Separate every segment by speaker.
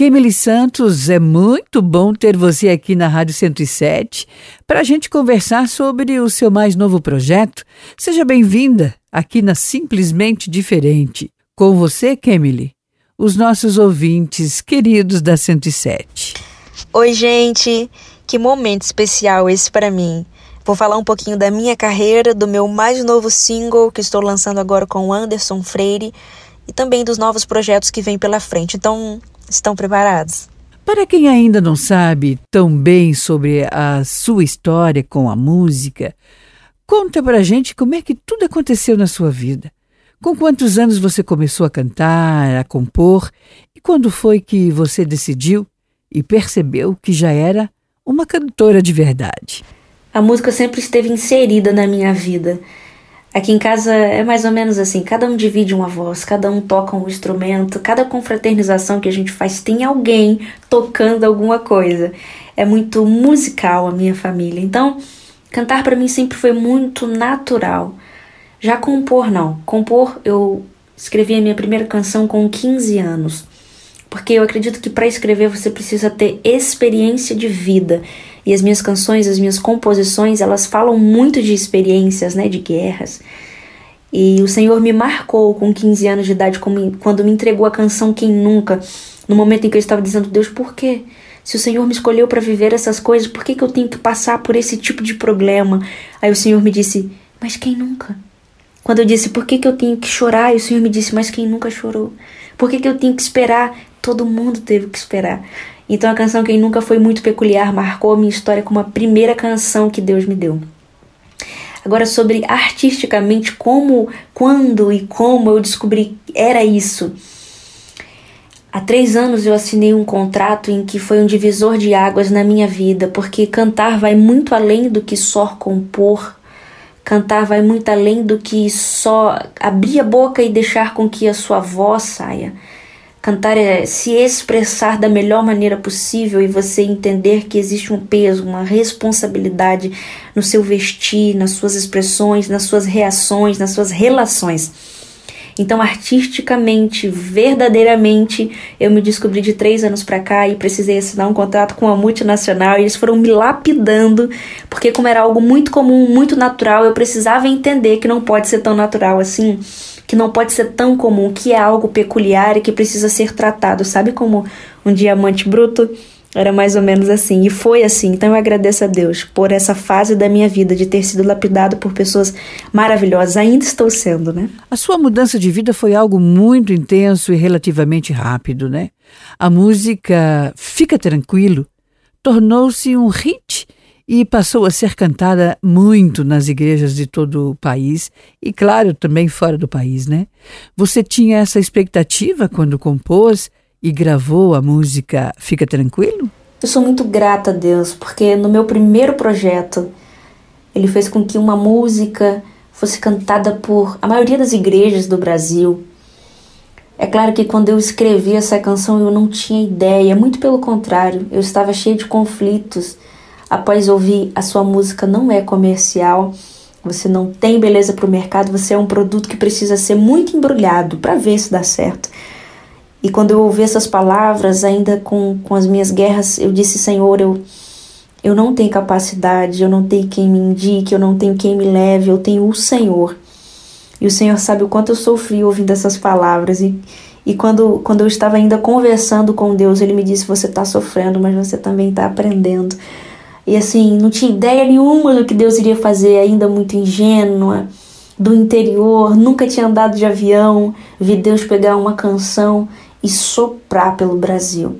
Speaker 1: Kemily Santos, é muito bom ter você aqui na Rádio 107 para a gente conversar sobre o seu mais novo projeto. Seja bem-vinda aqui na Simplesmente Diferente. Com você, Kemily, os nossos ouvintes queridos da 107.
Speaker 2: Oi, gente! Que momento especial esse para mim. Vou falar um pouquinho da minha carreira, do meu mais novo single que estou lançando agora com Anderson Freire e também dos novos projetos que vêm pela frente. Então, Estão preparados?
Speaker 1: Para quem ainda não sabe tão bem sobre a sua história com a música, conta pra gente como é que tudo aconteceu na sua vida. Com quantos anos você começou a cantar, a compor e quando foi que você decidiu e percebeu que já era uma cantora de verdade?
Speaker 2: A música sempre esteve inserida na minha vida. Aqui em casa é mais ou menos assim: cada um divide uma voz, cada um toca um instrumento, cada confraternização que a gente faz tem alguém tocando alguma coisa. É muito musical a minha família. Então, cantar para mim sempre foi muito natural. Já compor, não. Compor, eu escrevi a minha primeira canção com 15 anos. Porque eu acredito que para escrever você precisa ter experiência de vida. E as minhas canções, as minhas composições, elas falam muito de experiências, né, de guerras. E o Senhor me marcou com 15 anos de idade quando me entregou a canção Quem Nunca, no momento em que eu estava dizendo, Deus, por quê? Se o Senhor me escolheu para viver essas coisas, por que, que eu tenho que passar por esse tipo de problema? Aí o Senhor me disse, mas quem nunca? Quando eu disse, por que, que eu tenho que chorar? E o Senhor me disse, mas quem nunca chorou? Por que, que eu tenho que esperar? Todo mundo teve que esperar. Então a canção Quem Nunca Foi Muito Peculiar marcou a minha história como a primeira canção que Deus me deu. Agora, sobre artisticamente, como, quando e como eu descobri era isso. Há três anos eu assinei um contrato em que foi um divisor de águas na minha vida, porque cantar vai muito além do que só compor. Cantar vai muito além do que só abrir a boca e deixar com que a sua voz saia. Cantar é se expressar da melhor maneira possível e você entender que existe um peso, uma responsabilidade no seu vestir, nas suas expressões, nas suas reações, nas suas relações. Então, artisticamente, verdadeiramente, eu me descobri de três anos para cá e precisei assinar um contrato com uma multinacional e eles foram me lapidando, porque, como era algo muito comum, muito natural, eu precisava entender que não pode ser tão natural assim que não pode ser tão comum, que é algo peculiar e que precisa ser tratado. Sabe como um diamante bruto? Era mais ou menos assim. E foi assim. Então eu agradeço a Deus por essa fase da minha vida de ter sido lapidado por pessoas maravilhosas. Ainda estou sendo, né?
Speaker 1: A sua mudança de vida foi algo muito intenso e relativamente rápido, né? A música Fica Tranquilo tornou-se um hit e passou a ser cantada muito nas igrejas de todo o país e, claro, também fora do país, né? Você tinha essa expectativa quando compôs e gravou a música Fica Tranquilo?
Speaker 2: Eu sou muito grata a Deus, porque no meu primeiro projeto ele fez com que uma música fosse cantada por a maioria das igrejas do Brasil. É claro que quando eu escrevi essa canção eu não tinha ideia, muito pelo contrário, eu estava cheia de conflitos após ouvir a sua música não é comercial, você não tem beleza para o mercado, você é um produto que precisa ser muito embrulhado para ver se dá certo. E quando eu ouvi essas palavras, ainda com, com as minhas guerras, eu disse: Senhor, eu, eu não tenho capacidade, eu não tenho quem me indique, eu não tenho quem me leve, eu tenho o Senhor. E o Senhor sabe o quanto eu sofri ouvindo essas palavras. E, e quando, quando eu estava ainda conversando com Deus, Ele me disse: Você está sofrendo, mas você também está aprendendo. E assim, não tinha ideia nenhuma do que Deus iria fazer, ainda muito ingênua, do interior, nunca tinha andado de avião, vi Deus pegar uma canção e soprar pelo Brasil.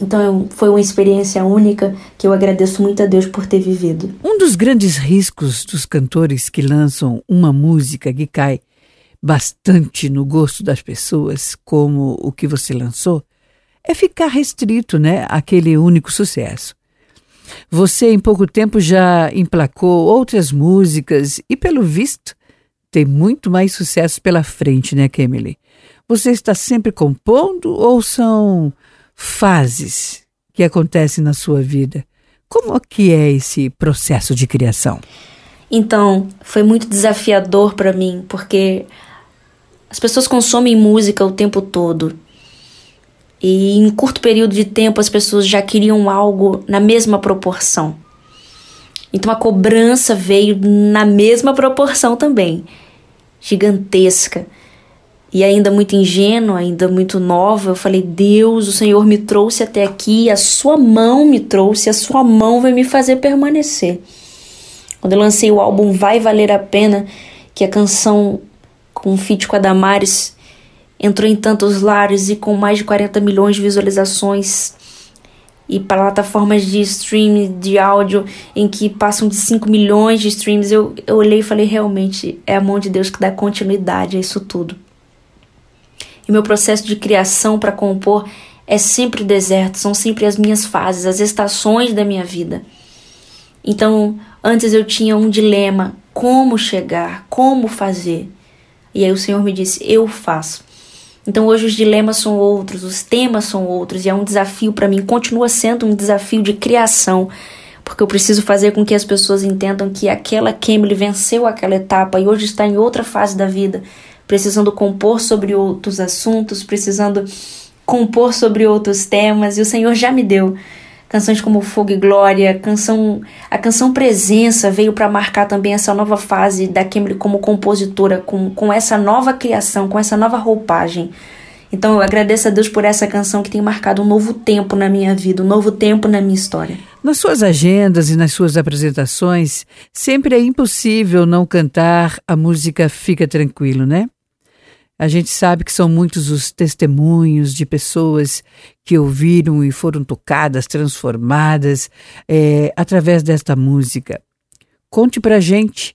Speaker 2: Então foi uma experiência única que eu agradeço muito a Deus por ter vivido.
Speaker 1: Um dos grandes riscos dos cantores que lançam uma música que cai bastante no gosto das pessoas, como o que você lançou, é ficar restrito, né, àquele único sucesso. Você, em pouco tempo, já emplacou outras músicas e, pelo visto, tem muito mais sucesso pela frente, né, Kemily? Você está sempre compondo ou são fases que acontecem na sua vida? Como que é esse processo de criação?
Speaker 2: Então, foi muito desafiador para mim, porque as pessoas consomem música o tempo todo. E em curto período de tempo as pessoas já queriam algo na mesma proporção. Então a cobrança veio na mesma proporção também, gigantesca. E ainda muito ingênua, ainda muito nova, eu falei: Deus, o Senhor me trouxe até aqui, a Sua mão me trouxe, a Sua mão vai me fazer permanecer. Quando eu lancei o álbum Vai Valer a Pena, que a canção com o feat com a Damares entrou em tantos lares e com mais de 40 milhões de visualizações e plataformas de streaming de áudio em que passam de 5 milhões de streams, eu, eu olhei e falei, realmente, é a mão de Deus que dá continuidade a isso tudo. E meu processo de criação para compor é sempre deserto, são sempre as minhas fases, as estações da minha vida. Então, antes eu tinha um dilema: como chegar, como fazer. E aí o Senhor me disse: eu faço. Então hoje os dilemas são outros, os temas são outros, e é um desafio para mim, continua sendo um desafio de criação, porque eu preciso fazer com que as pessoas entendam que aquela Kemily venceu aquela etapa e hoje está em outra fase da vida, precisando compor sobre outros assuntos, precisando compor sobre outros temas, e o Senhor já me deu canções como Fogo e Glória, canção, a canção Presença veio para marcar também essa nova fase da Kimberly como compositora, com, com essa nova criação, com essa nova roupagem. Então eu agradeço a Deus por essa canção que tem marcado um novo tempo na minha vida, um novo tempo na minha história.
Speaker 1: Nas suas agendas e nas suas apresentações, sempre é impossível não cantar a música Fica Tranquilo, né? A gente sabe que são muitos os testemunhos de pessoas que ouviram e foram tocadas, transformadas é, através desta música. Conte pra gente.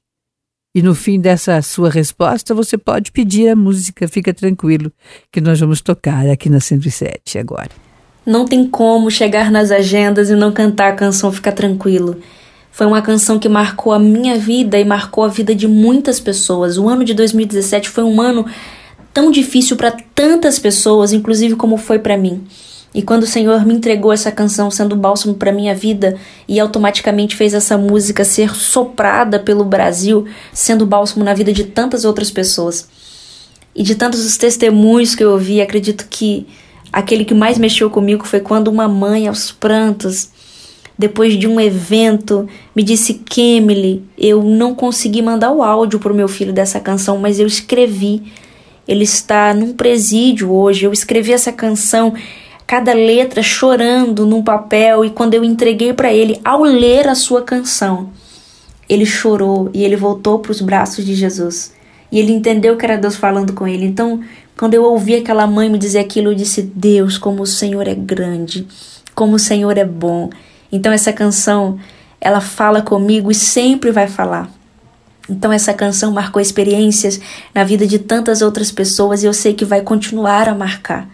Speaker 1: E no fim dessa sua resposta, você pode pedir a música, fica tranquilo, que nós vamos tocar aqui na 107 agora.
Speaker 2: Não tem como chegar nas agendas e não cantar a canção Fica Tranquilo. Foi uma canção que marcou a minha vida e marcou a vida de muitas pessoas. O ano de 2017 foi um ano tão difícil para tantas pessoas, inclusive como foi para mim. E quando o Senhor me entregou essa canção sendo bálsamo para minha vida e automaticamente fez essa música ser soprada pelo Brasil, sendo bálsamo na vida de tantas outras pessoas. E de tantos os testemunhos que eu ouvi, acredito que aquele que mais mexeu comigo foi quando uma mãe aos prantos, depois de um evento, me disse: "Kemily, eu não consegui mandar o áudio pro meu filho dessa canção, mas eu escrevi ele está num presídio hoje. Eu escrevi essa canção, cada letra chorando num papel, e quando eu entreguei para ele, ao ler a sua canção, ele chorou e ele voltou para os braços de Jesus. E ele entendeu que era Deus falando com ele. Então, quando eu ouvi aquela mãe me dizer aquilo, eu disse: Deus, como o Senhor é grande, como o Senhor é bom. Então, essa canção, ela fala comigo e sempre vai falar. Então essa canção marcou experiências na vida de tantas outras pessoas e eu sei que vai continuar a marcar.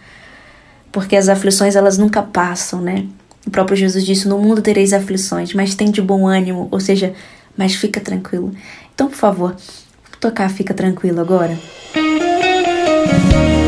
Speaker 2: Porque as aflições elas nunca passam, né? O próprio Jesus disse: "No mundo tereis aflições, mas tem de bom ânimo", ou seja, mas fica tranquilo. Então, por favor, tocar Fica Tranquilo agora.
Speaker 3: e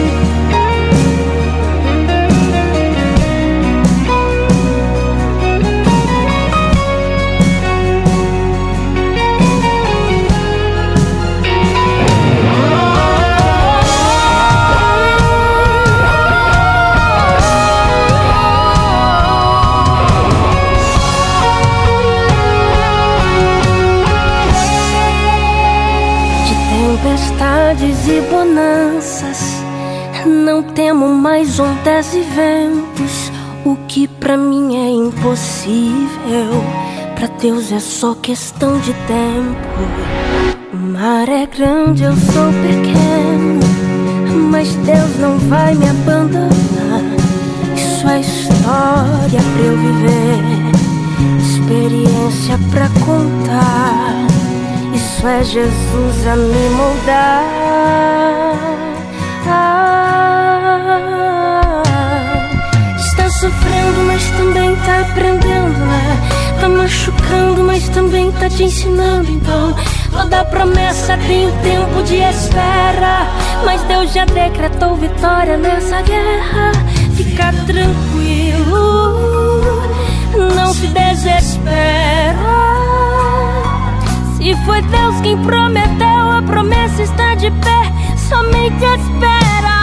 Speaker 3: ondas e ventos. O que para mim é impossível, para Deus é só questão de tempo. O mar é grande, eu sou pequeno, mas Deus não vai me abandonar. Isso é história pra eu viver, experiência pra contar. Isso é Jesus a me moldar. Aprendendo, né? Tá machucando, mas também tá te ensinando. Então, toda promessa tem um tempo de espera. Mas Deus já decretou vitória nessa guerra. Fica tranquilo, não se desespera. Se foi Deus quem prometeu, a promessa está de pé. Somente espera,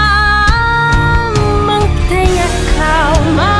Speaker 3: mantenha calma.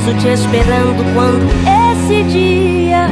Speaker 3: sorriso te esperando quando esse dia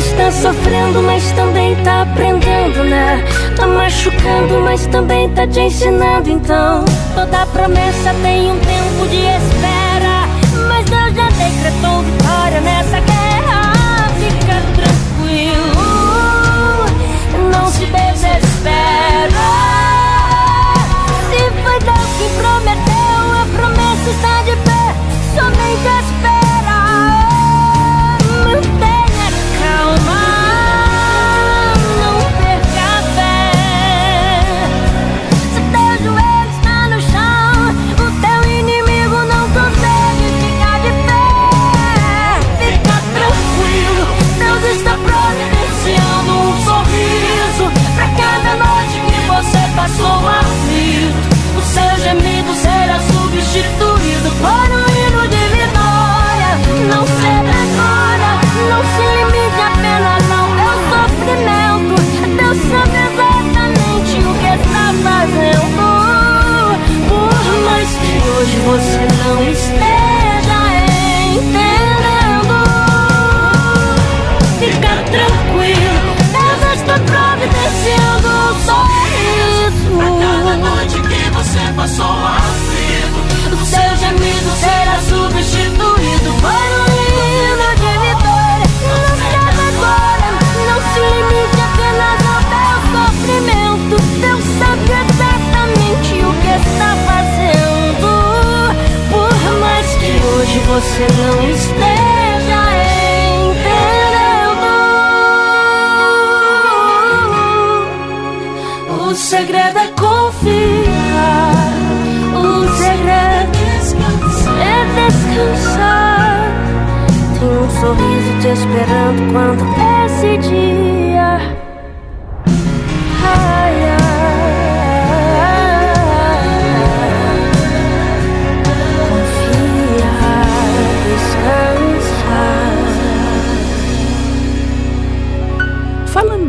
Speaker 3: Está sofrendo, mas também tá aprendendo, né? Tá machucando, mas também tá te ensinando, então Toda promessa tem um tempo de espera. Mas Deus já decretou vitória nessa guerra. Fica tranquilo, não se desespera.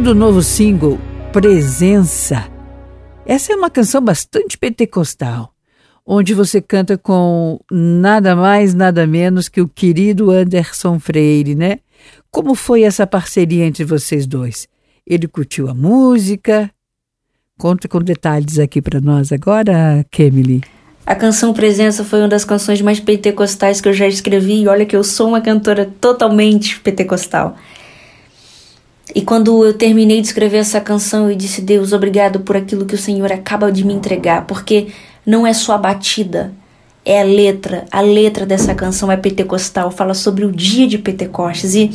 Speaker 1: Do novo single Presença. Essa é uma canção bastante pentecostal, onde você canta com nada mais, nada menos que o querido Anderson Freire, né? Como foi essa parceria entre vocês dois? Ele curtiu a música? Conta com detalhes aqui para nós agora, Kemily.
Speaker 2: A canção Presença foi uma das canções mais pentecostais que eu já escrevi e olha que eu sou uma cantora totalmente pentecostal. E quando eu terminei de escrever essa canção, eu disse: Deus, obrigado por aquilo que o Senhor acaba de me entregar, porque não é só a batida, é a letra. A letra dessa canção é pentecostal, fala sobre o dia de Pentecostes. E,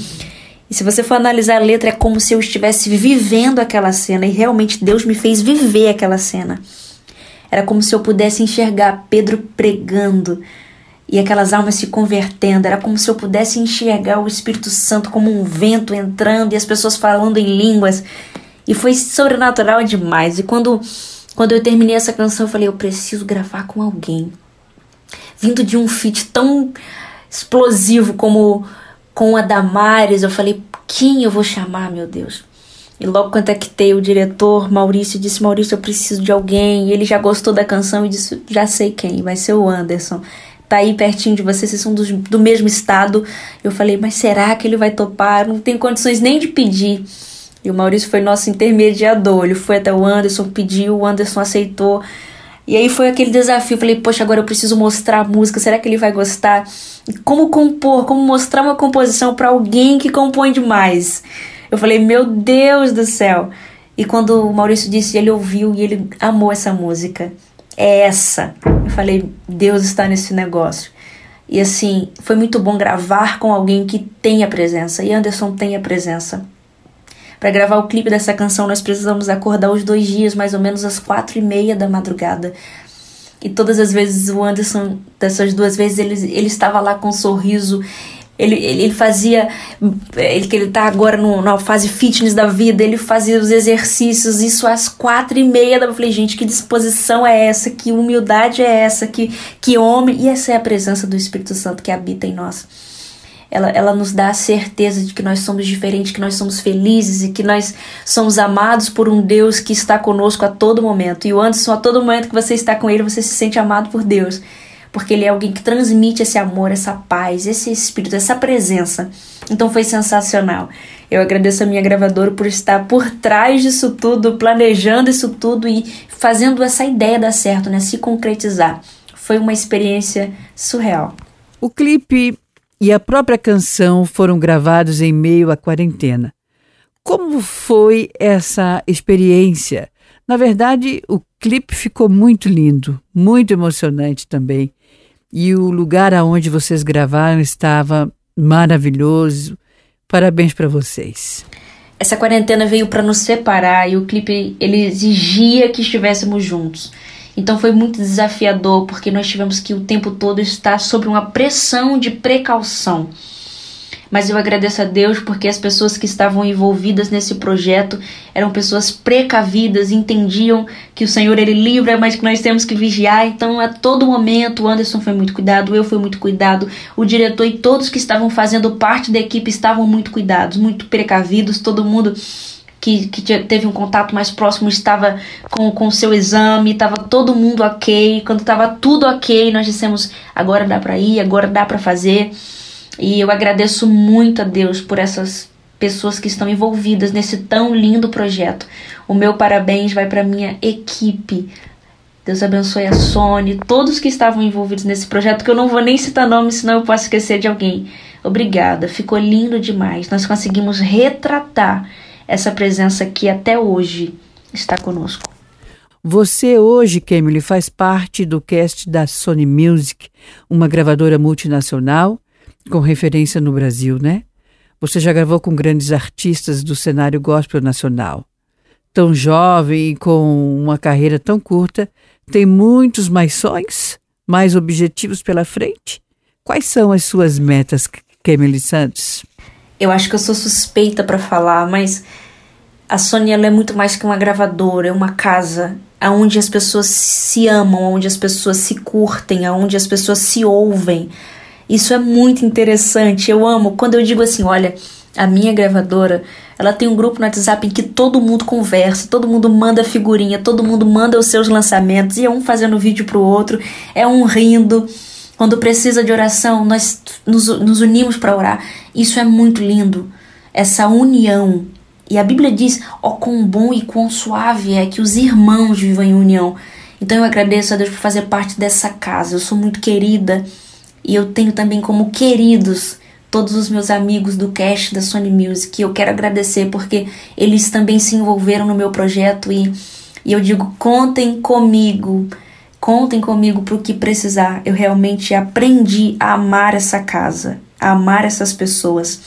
Speaker 2: e se você for analisar a letra, é como se eu estivesse vivendo aquela cena, e realmente Deus me fez viver aquela cena. Era como se eu pudesse enxergar Pedro pregando e aquelas almas se convertendo. Era como se eu pudesse enxergar o Espírito Santo como um vento entrando e as pessoas falando em línguas. E foi sobrenatural demais. E quando, quando eu terminei essa canção, eu falei: eu preciso gravar com alguém. Vindo de um feat tão explosivo como com a Damares, eu falei: quem eu vou chamar, meu Deus? E logo contactei o diretor Maurício e disse: Maurício, eu preciso de alguém. E ele já gostou da canção e disse: Já sei quem, vai ser o Anderson tá aí pertinho de você, vocês são do, do mesmo estado. Eu falei, mas será que ele vai topar? Não tem condições nem de pedir. E o Maurício foi nosso intermediador. Ele foi até o Anderson, pediu, o Anderson aceitou. E aí foi aquele desafio. Falei, poxa, agora eu preciso mostrar a música. Será que ele vai gostar? Como compor? Como mostrar uma composição para alguém que compõe demais? Eu falei, meu Deus do céu. E quando o Maurício disse, ele ouviu e ele amou essa música. É essa. Eu falei, Deus está nesse negócio. E assim, foi muito bom gravar com alguém que tem a presença. E Anderson tem a presença. Para gravar o clipe dessa canção, nós precisamos acordar os dois dias, mais ou menos às quatro e meia da madrugada. E todas as vezes o Anderson, dessas duas vezes, ele, ele estava lá com um sorriso. Ele, ele, ele fazia, ele que ele está agora no, na fase fitness da vida, ele fazia os exercícios, isso às quatro e meia da Eu falei, gente, que disposição é essa? Que humildade é essa? Que, que homem? E essa é a presença do Espírito Santo que habita em nós ela, ela nos dá a certeza de que nós somos diferentes, que nós somos felizes e que nós somos amados por um Deus que está conosco a todo momento. E o Anderson, a todo momento que você está com ele, você se sente amado por Deus. Porque ele é alguém que transmite esse amor, essa paz, esse espírito, essa presença. Então foi sensacional. Eu agradeço a minha gravadora por estar por trás disso tudo, planejando isso tudo e fazendo essa ideia dar certo, né? Se concretizar. Foi uma experiência surreal.
Speaker 1: O clipe e a própria canção foram gravados em meio à quarentena. Como foi essa experiência? Na verdade, o clipe ficou muito lindo, muito emocionante também. E o lugar aonde vocês gravaram estava maravilhoso. Parabéns para vocês.
Speaker 2: Essa quarentena veio para nos separar e o clipe ele exigia que estivéssemos juntos. Então foi muito desafiador porque nós tivemos que o tempo todo estar sob uma pressão de precaução. Mas eu agradeço a Deus porque as pessoas que estavam envolvidas nesse projeto eram pessoas precavidas, entendiam que o Senhor ele livra, mas que nós temos que vigiar. Então, a todo momento, o Anderson foi muito cuidado, eu fui muito cuidado, o diretor e todos que estavam fazendo parte da equipe estavam muito cuidados, muito precavidos, todo mundo que, que teve um contato mais próximo estava com o seu exame, estava todo mundo ok. Quando estava tudo ok, nós dissemos: agora dá para ir, agora dá para fazer. E eu agradeço muito a Deus por essas pessoas que estão envolvidas nesse tão lindo projeto. O meu parabéns vai para minha equipe. Deus abençoe a Sony, todos que estavam envolvidos nesse projeto, que eu não vou nem citar nomes, senão eu posso esquecer de alguém. Obrigada, ficou lindo demais. Nós conseguimos retratar essa presença que até hoje está conosco.
Speaker 1: Você hoje, Kemily, faz parte do cast da Sony Music, uma gravadora multinacional com referência no Brasil, né? Você já gravou com grandes artistas do cenário gospel nacional. Tão jovem e com uma carreira tão curta, tem muitos mais sonhos, mais objetivos pela frente? Quais são as suas metas, Kemily Santos?
Speaker 2: Eu acho que eu sou suspeita para falar, mas a Sony é muito mais que uma gravadora, é uma casa onde as pessoas se amam, onde as pessoas se curtem, onde as pessoas se ouvem. Isso é muito interessante. Eu amo quando eu digo assim, olha, a minha gravadora, ela tem um grupo no WhatsApp em que todo mundo conversa, todo mundo manda figurinha, todo mundo manda os seus lançamentos, e é um fazendo vídeo pro outro, é um rindo. Quando precisa de oração, nós nos, nos unimos para orar. Isso é muito lindo. Essa união. E a Bíblia diz: ó, oh, quão bom e quão suave é que os irmãos vivam em união. Então eu agradeço a Deus por fazer parte dessa casa. Eu sou muito querida e eu tenho também como queridos todos os meus amigos do cast da Sony Music. Eu quero agradecer porque eles também se envolveram no meu projeto e, e eu digo: contem comigo. Contem comigo para o que precisar. Eu realmente aprendi a amar essa casa, a amar essas pessoas.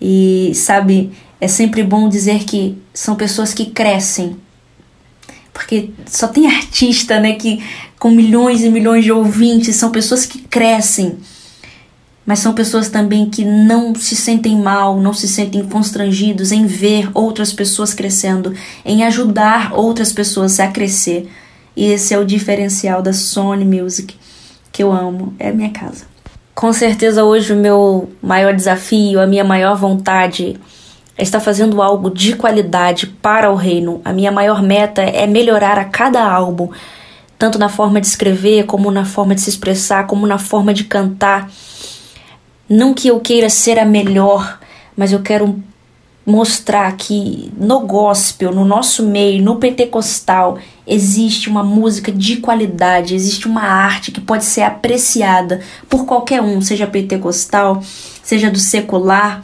Speaker 2: E sabe, é sempre bom dizer que são pessoas que crescem. Porque só tem artista, né, que com milhões e milhões de ouvintes, são pessoas que crescem. Mas são pessoas também que não se sentem mal, não se sentem constrangidos em ver outras pessoas crescendo, em ajudar outras pessoas a crescer. E esse é o diferencial da Sony Music, que eu amo, é a minha casa. Com certeza hoje o meu maior desafio, a minha maior vontade é estar fazendo algo de qualidade para o reino. A minha maior meta é melhorar a cada álbum, tanto na forma de escrever, como na forma de se expressar, como na forma de cantar. Não que eu queira ser a melhor, mas eu quero mostrar que no gospel, no nosso meio, no pentecostal, existe uma música de qualidade, existe uma arte que pode ser apreciada por qualquer um, seja pentecostal, seja do secular.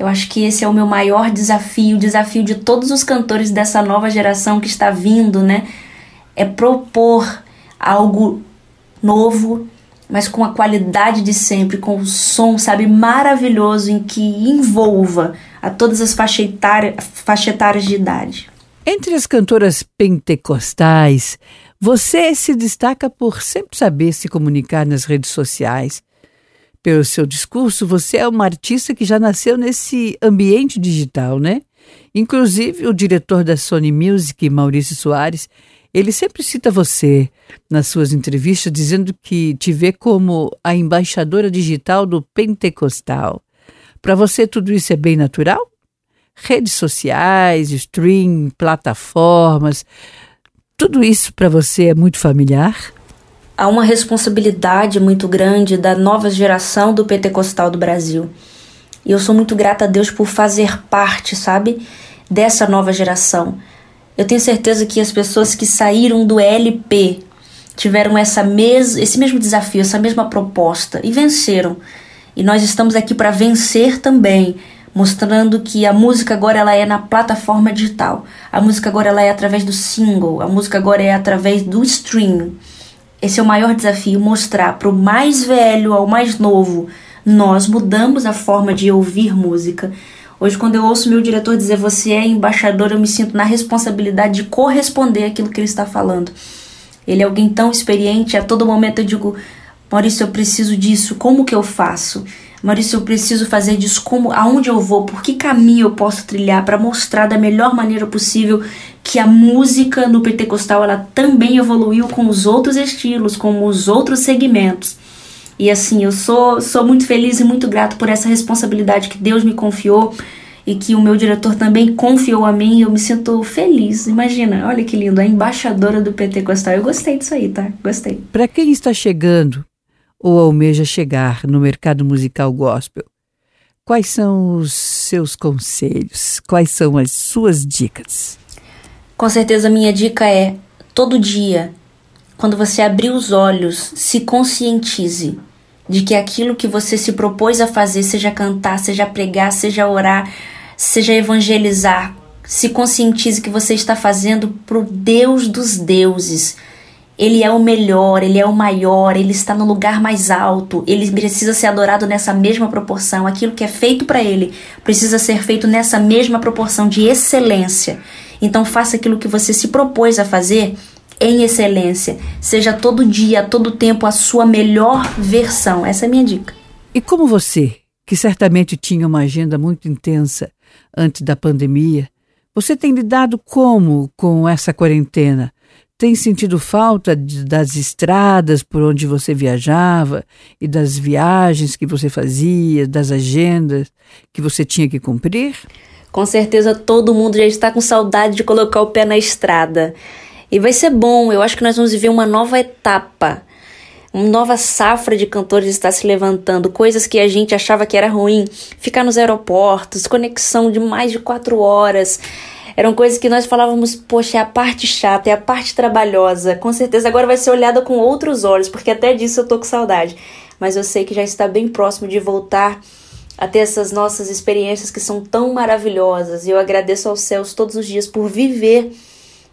Speaker 2: Eu acho que esse é o meu maior desafio, o desafio de todos os cantores dessa nova geração que está vindo, né? É propor algo novo, mas com a qualidade de sempre, com o som, sabe, maravilhoso em que envolva a todas as faixa etárias de idade.
Speaker 1: Entre as cantoras pentecostais, você se destaca por sempre saber se comunicar nas redes sociais. Pelo seu discurso, você é uma artista que já nasceu nesse ambiente digital, né? Inclusive, o diretor da Sony Music, Maurício Soares, ele sempre cita você nas suas entrevistas, dizendo que te vê como a embaixadora digital do pentecostal. Para você, tudo isso é bem natural? Redes sociais, stream, plataformas, tudo isso para você é muito familiar?
Speaker 2: Há uma responsabilidade muito grande da nova geração do pentecostal do Brasil. E eu sou muito grata a Deus por fazer parte, sabe, dessa nova geração eu tenho certeza que as pessoas que saíram do LP tiveram essa mes esse mesmo desafio, essa mesma proposta e venceram. E nós estamos aqui para vencer também, mostrando que a música agora ela é na plataforma digital. A música agora ela é através do single, a música agora é através do stream. Esse é o maior desafio, mostrar para o mais velho ao mais novo, nós mudamos a forma de ouvir música Hoje, quando eu ouço meu diretor dizer você é embaixador, eu me sinto na responsabilidade de corresponder àquilo que ele está falando. Ele é alguém tão experiente, a todo momento eu digo: Maurício, eu preciso disso, como que eu faço? Maurício, eu preciso fazer disso, como, aonde eu vou, por que caminho eu posso trilhar para mostrar da melhor maneira possível que a música no pentecostal ela também evoluiu com os outros estilos, com os outros segmentos. E assim, eu sou, sou muito feliz e muito grato por essa responsabilidade que Deus me confiou e que o meu diretor também confiou a mim. Eu me sinto feliz. Imagina, olha que lindo, a embaixadora do PT Costal. Eu gostei disso aí, tá? Gostei.
Speaker 1: Para quem está chegando ou almeja chegar no mercado musical gospel, quais são os seus conselhos? Quais são as suas dicas?
Speaker 2: Com certeza, minha dica é: todo dia, quando você abrir os olhos, se conscientize de que aquilo que você se propôs a fazer, seja cantar, seja pregar, seja orar, seja evangelizar, se conscientize que você está fazendo para o Deus dos deuses. Ele é o melhor, ele é o maior, ele está no lugar mais alto, ele precisa ser adorado nessa mesma proporção. Aquilo que é feito para ele precisa ser feito nessa mesma proporção de excelência. Então faça aquilo que você se propôs a fazer em excelência. Seja todo dia, todo tempo a sua melhor versão. Essa é a minha dica.
Speaker 1: E como você, que certamente tinha uma agenda muito intensa antes da pandemia, você tem lidado como com essa quarentena? Tem sentido falta de, das estradas por onde você viajava e das viagens que você fazia, das agendas que você tinha que cumprir?
Speaker 2: Com certeza todo mundo já está com saudade de colocar o pé na estrada. E vai ser bom, eu acho que nós vamos viver uma nova etapa. Uma nova safra de cantores está se levantando, coisas que a gente achava que era ruim, ficar nos aeroportos, conexão de mais de quatro horas, eram coisas que nós falávamos, poxa, é a parte chata, é a parte trabalhosa. Com certeza agora vai ser olhada com outros olhos, porque até disso eu tô com saudade. Mas eu sei que já está bem próximo de voltar a ter essas nossas experiências que são tão maravilhosas. E eu agradeço aos céus todos os dias por viver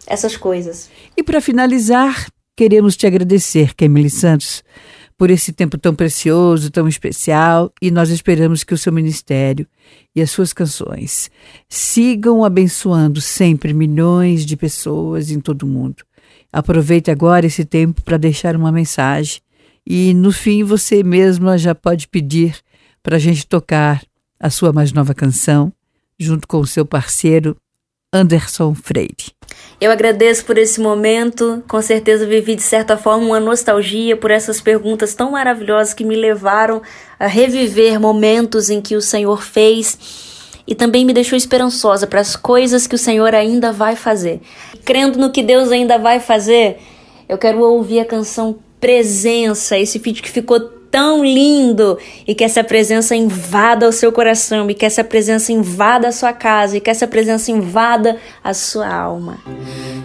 Speaker 2: essas coisas.
Speaker 1: E para finalizar, queremos te agradecer, Kemily Santos, por esse tempo tão precioso, tão especial, e nós esperamos que o seu ministério e as suas canções sigam abençoando sempre milhões de pessoas em todo o mundo. Aproveite agora esse tempo para deixar uma mensagem e no fim você mesma já pode pedir para a gente tocar a sua mais nova canção junto com o seu parceiro Anderson Freire.
Speaker 2: Eu agradeço por esse momento, com certeza vivi de certa forma uma nostalgia por essas perguntas tão maravilhosas que me levaram a reviver momentos em que o Senhor fez e também me deixou esperançosa para as coisas que o Senhor ainda vai fazer. Crendo no que Deus ainda vai fazer, Eu quero ouvir a canção Presença, esse feat que ficou tão lindo e que essa presença invada o seu coração e que essa presença invada a sua casa e que essa presença invada a sua alma.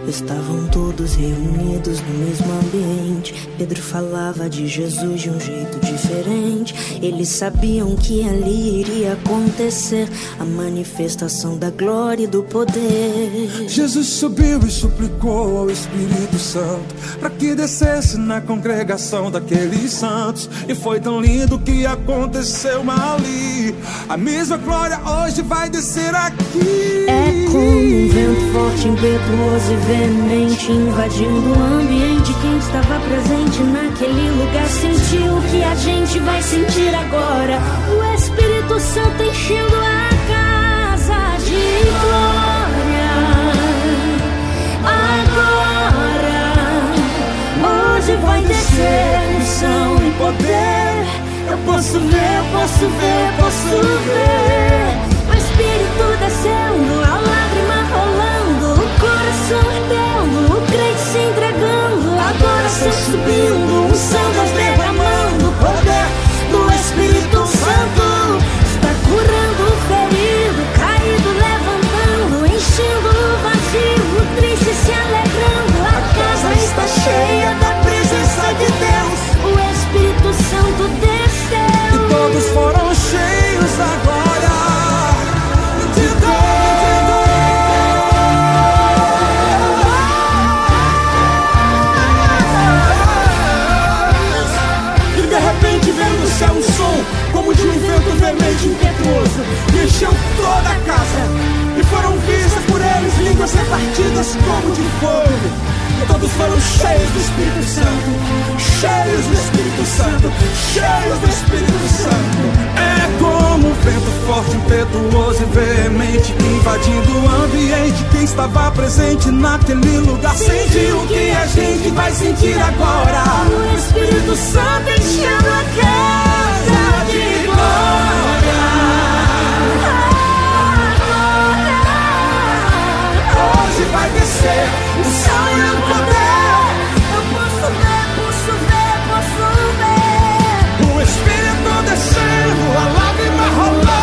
Speaker 3: Estavam todos reunidos no mesmo ambiente. Pedro falava de Jesus de um jeito diferente. Eles sabiam que ali iria acontecer a manifestação da glória e do poder.
Speaker 4: Jesus subiu e suplicou ao Espírito Santo para que descesse na congregação daqueles santos. E foi tão lindo que aconteceu ali. A mesma glória hoje vai descer aqui.
Speaker 3: É como um vento forte, impetuoso e veemente invadindo o ambiente. Quem estava presente naquele lugar sentiu o que a gente vai sentir agora. O Espírito Santo enchendo a casa de glória. Agora, hoje vai descer poder. Eu posso ver, posso ver, posso ver. O Espírito descendo, a lágrima rolando, o coração ardendo, o crente se entregando. Agora só subindo, um sangue derramando, o poder do Espírito Santo está curando o ferido, caído, levantando, enchendo o vazio, o triste se alegrando. A casa está cheia
Speaker 4: fogo. E todos foram cheios do Espírito Santo, cheios do Espírito Santo, cheios do Espírito Santo. É como um vento forte, impetuoso e veemente, invadindo o ambiente. Quem estava presente naquele lugar sentiu o que a gente vai sentir agora.
Speaker 3: O Espírito Santo enchendo a casa de glória.
Speaker 4: Hoje vai descer
Speaker 3: posso ver, posso ver, posso ver.
Speaker 4: O Espírito descendo, a lágrima rolando.